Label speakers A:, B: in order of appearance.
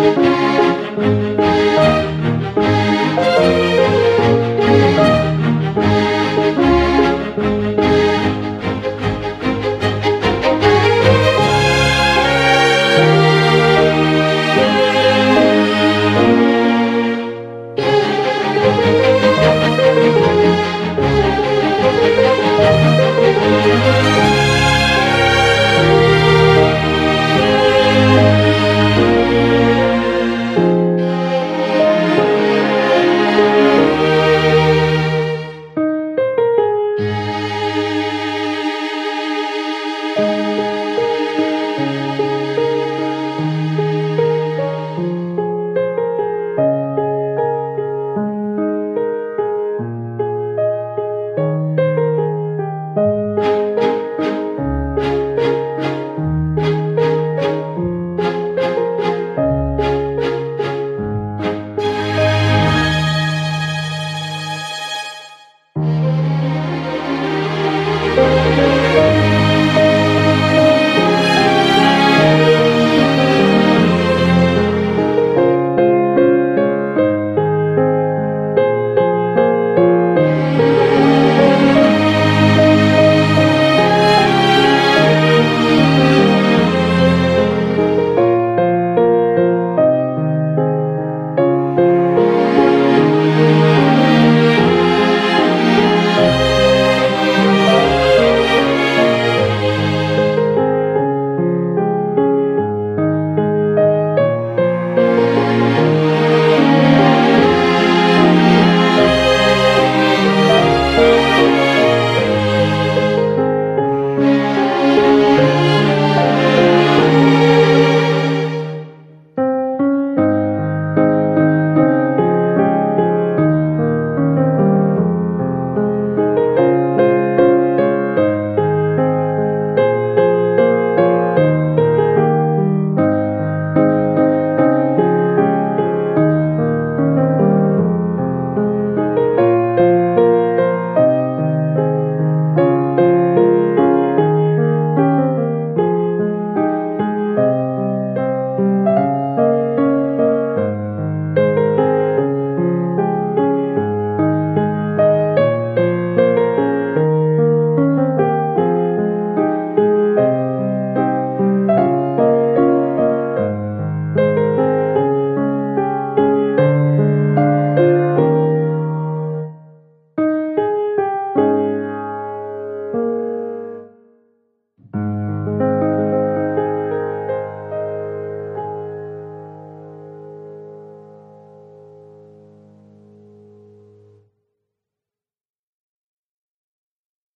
A: Música